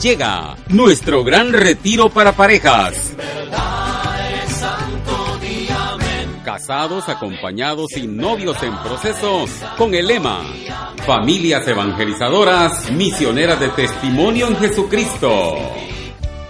Llega nuestro gran retiro para parejas. Casados, acompañados y novios en proceso con el lema Familias evangelizadoras, misioneras de testimonio en Jesucristo.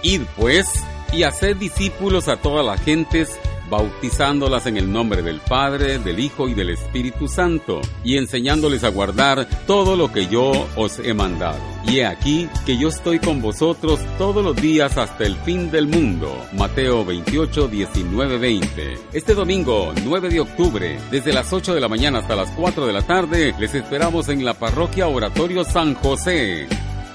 Id pues y haced discípulos a todas las gentes bautizándolas en el nombre del Padre, del Hijo y del Espíritu Santo, y enseñándoles a guardar todo lo que yo os he mandado. Y he aquí que yo estoy con vosotros todos los días hasta el fin del mundo. Mateo 28, 19, 20. Este domingo, 9 de octubre, desde las 8 de la mañana hasta las 4 de la tarde, les esperamos en la parroquia Oratorio San José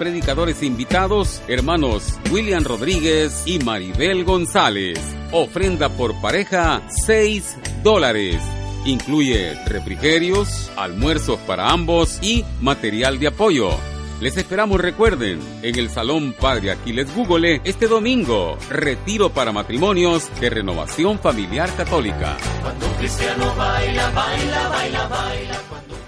predicadores invitados, hermanos William Rodríguez y Maribel González. Ofrenda por pareja, 6 dólares. Incluye refrigerios, almuerzos para ambos y material de apoyo. Les esperamos, recuerden, en el Salón Padre Aquiles Google este domingo, retiro para matrimonios de renovación familiar católica. Cuando un cristiano baila, baila, baila, baila.